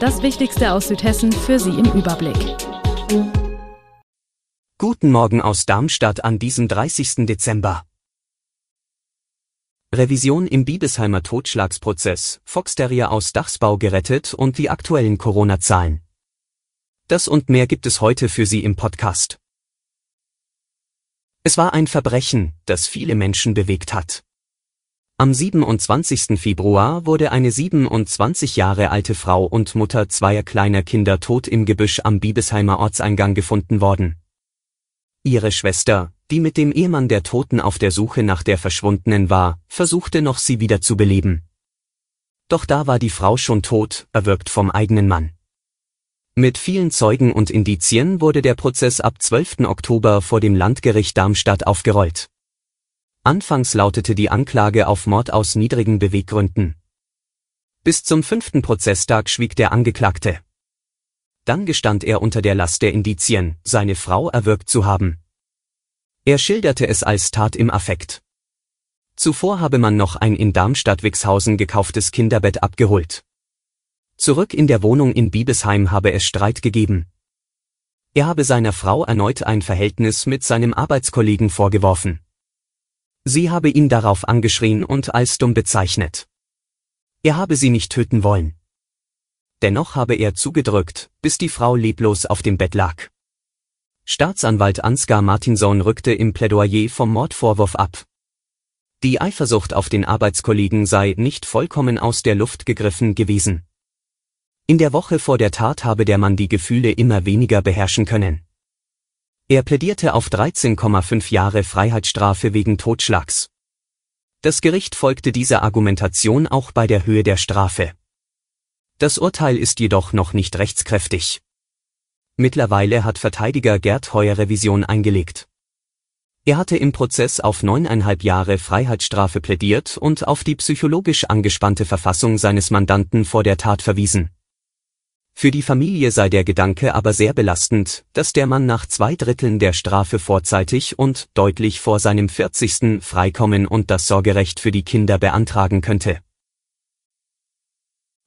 Das Wichtigste aus Südhessen für Sie im Überblick. Guten Morgen aus Darmstadt an diesem 30. Dezember. Revision im Biebesheimer Totschlagsprozess, Foxterrier aus Dachsbau gerettet und die aktuellen Corona-Zahlen. Das und mehr gibt es heute für Sie im Podcast. Es war ein Verbrechen, das viele Menschen bewegt hat. Am 27. Februar wurde eine 27 Jahre alte Frau und Mutter zweier kleiner Kinder tot im Gebüsch am Biebesheimer Ortseingang gefunden worden. Ihre Schwester, die mit dem Ehemann der Toten auf der Suche nach der Verschwundenen war, versuchte noch sie wieder zu beleben. Doch da war die Frau schon tot, erwürgt vom eigenen Mann. Mit vielen Zeugen und Indizien wurde der Prozess ab 12. Oktober vor dem Landgericht Darmstadt aufgerollt. Anfangs lautete die Anklage auf Mord aus niedrigen Beweggründen. Bis zum fünften Prozesstag schwieg der Angeklagte. Dann gestand er unter der Last der Indizien, seine Frau erwürgt zu haben. Er schilderte es als Tat im Affekt. Zuvor habe man noch ein in Darmstadt-Wixhausen gekauftes Kinderbett abgeholt. Zurück in der Wohnung in Biebesheim habe es Streit gegeben. Er habe seiner Frau erneut ein Verhältnis mit seinem Arbeitskollegen vorgeworfen. Sie habe ihn darauf angeschrien und als dumm bezeichnet. Er habe sie nicht töten wollen. Dennoch habe er zugedrückt, bis die Frau leblos auf dem Bett lag. Staatsanwalt Ansgar Martinson rückte im Plädoyer vom Mordvorwurf ab. Die Eifersucht auf den Arbeitskollegen sei nicht vollkommen aus der Luft gegriffen gewesen. In der Woche vor der Tat habe der Mann die Gefühle immer weniger beherrschen können. Er plädierte auf 13,5 Jahre Freiheitsstrafe wegen Totschlags. Das Gericht folgte dieser Argumentation auch bei der Höhe der Strafe. Das Urteil ist jedoch noch nicht rechtskräftig. Mittlerweile hat Verteidiger Gerd Heuer Revision eingelegt. Er hatte im Prozess auf neuneinhalb Jahre Freiheitsstrafe plädiert und auf die psychologisch angespannte Verfassung seines Mandanten vor der Tat verwiesen. Für die Familie sei der Gedanke aber sehr belastend, dass der Mann nach zwei Dritteln der Strafe vorzeitig und deutlich vor seinem 40. freikommen und das Sorgerecht für die Kinder beantragen könnte.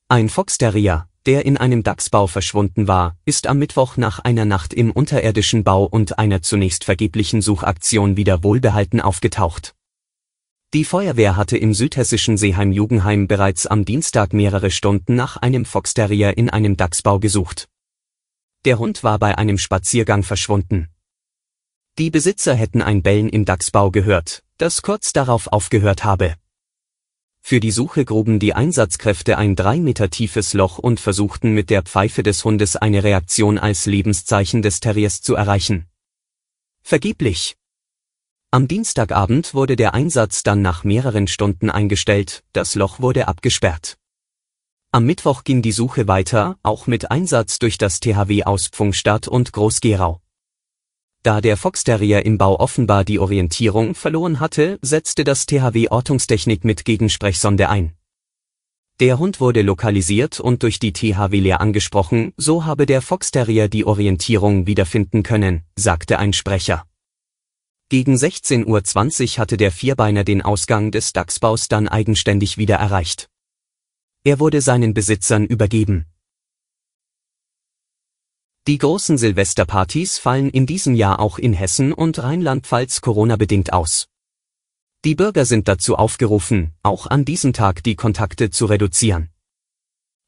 Ein Foxterrier, der in einem Dachsbau verschwunden war, ist am Mittwoch nach einer Nacht im unterirdischen Bau und einer zunächst vergeblichen Suchaktion wieder wohlbehalten aufgetaucht. Die Feuerwehr hatte im südhessischen Seeheim-Jugendheim bereits am Dienstag mehrere Stunden nach einem Foxterrier in einem Dachsbau gesucht. Der Hund war bei einem Spaziergang verschwunden. Die Besitzer hätten ein Bellen im Dachsbau gehört, das kurz darauf aufgehört habe. Für die Suche gruben die Einsatzkräfte ein drei Meter tiefes Loch und versuchten mit der Pfeife des Hundes eine Reaktion als Lebenszeichen des Terriers zu erreichen. Vergeblich. Am Dienstagabend wurde der Einsatz dann nach mehreren Stunden eingestellt, das Loch wurde abgesperrt. Am Mittwoch ging die Suche weiter, auch mit Einsatz durch das THW aus Pfungstadt und Groß-Gerau. Da der Foxterrier im Bau offenbar die Orientierung verloren hatte, setzte das THW Ortungstechnik mit Gegensprechsonde ein. Der Hund wurde lokalisiert und durch die THW leer angesprochen, so habe der Foxterrier die Orientierung wiederfinden können, sagte ein Sprecher. Gegen 16.20 Uhr hatte der Vierbeiner den Ausgang des Dachsbaus dann eigenständig wieder erreicht. Er wurde seinen Besitzern übergeben. Die großen Silvesterpartys fallen in diesem Jahr auch in Hessen und Rheinland-Pfalz Corona-bedingt aus. Die Bürger sind dazu aufgerufen, auch an diesem Tag die Kontakte zu reduzieren.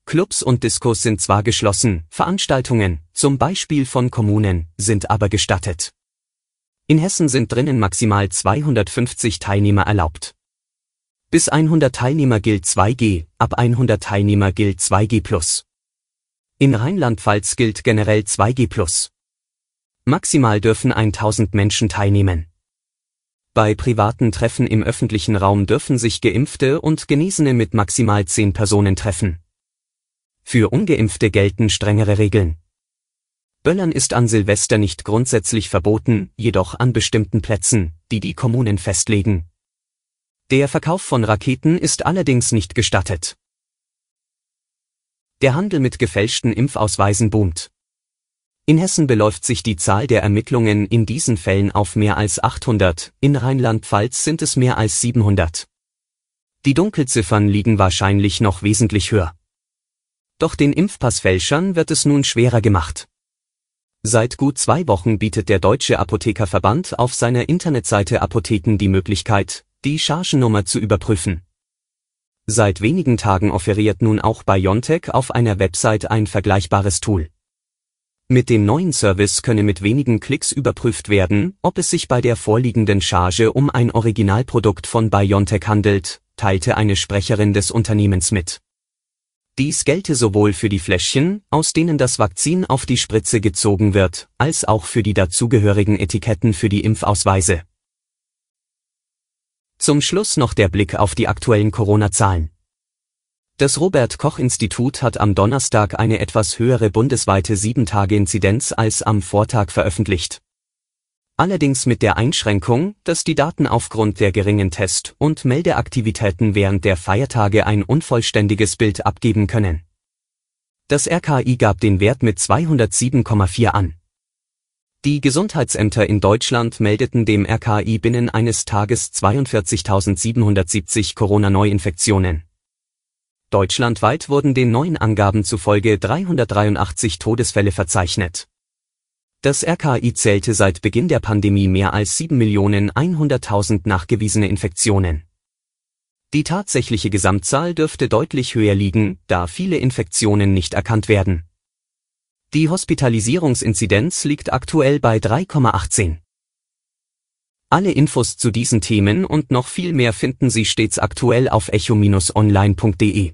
Clubs und Diskos sind zwar geschlossen, Veranstaltungen, zum Beispiel von Kommunen, sind aber gestattet. In Hessen sind drinnen maximal 250 Teilnehmer erlaubt. Bis 100 Teilnehmer gilt 2G, ab 100 Teilnehmer gilt 2G+. In Rheinland-Pfalz gilt generell 2G+. Maximal dürfen 1000 Menschen teilnehmen. Bei privaten Treffen im öffentlichen Raum dürfen sich Geimpfte und Genesene mit maximal 10 Personen treffen. Für ungeimpfte gelten strengere Regeln. Böllern ist an Silvester nicht grundsätzlich verboten, jedoch an bestimmten Plätzen, die die Kommunen festlegen. Der Verkauf von Raketen ist allerdings nicht gestattet. Der Handel mit gefälschten Impfausweisen boomt. In Hessen beläuft sich die Zahl der Ermittlungen in diesen Fällen auf mehr als 800, in Rheinland-Pfalz sind es mehr als 700. Die Dunkelziffern liegen wahrscheinlich noch wesentlich höher. Doch den Impfpassfälschern wird es nun schwerer gemacht. Seit gut zwei Wochen bietet der Deutsche Apothekerverband auf seiner Internetseite Apotheken die Möglichkeit, die Chargennummer zu überprüfen. Seit wenigen Tagen offeriert nun auch BioNTech auf einer Website ein vergleichbares Tool. Mit dem neuen Service könne mit wenigen Klicks überprüft werden, ob es sich bei der vorliegenden Charge um ein Originalprodukt von BioNTech handelt, teilte eine Sprecherin des Unternehmens mit. Dies gelte sowohl für die Fläschchen, aus denen das Vakzin auf die Spritze gezogen wird, als auch für die dazugehörigen Etiketten für die Impfausweise. Zum Schluss noch der Blick auf die aktuellen Corona-Zahlen. Das Robert Koch Institut hat am Donnerstag eine etwas höhere bundesweite 7-Tage-Inzidenz als am Vortag veröffentlicht allerdings mit der Einschränkung, dass die Daten aufgrund der geringen Test- und Meldeaktivitäten während der Feiertage ein unvollständiges Bild abgeben können. Das RKI gab den Wert mit 207,4 an. Die Gesundheitsämter in Deutschland meldeten dem RKI binnen eines Tages 42.770 Corona-Neuinfektionen. Deutschlandweit wurden den neuen Angaben zufolge 383 Todesfälle verzeichnet. Das RKI zählte seit Beginn der Pandemie mehr als 7.100.000 nachgewiesene Infektionen. Die tatsächliche Gesamtzahl dürfte deutlich höher liegen, da viele Infektionen nicht erkannt werden. Die Hospitalisierungsinzidenz liegt aktuell bei 3,18. Alle Infos zu diesen Themen und noch viel mehr finden Sie stets aktuell auf echo-online.de.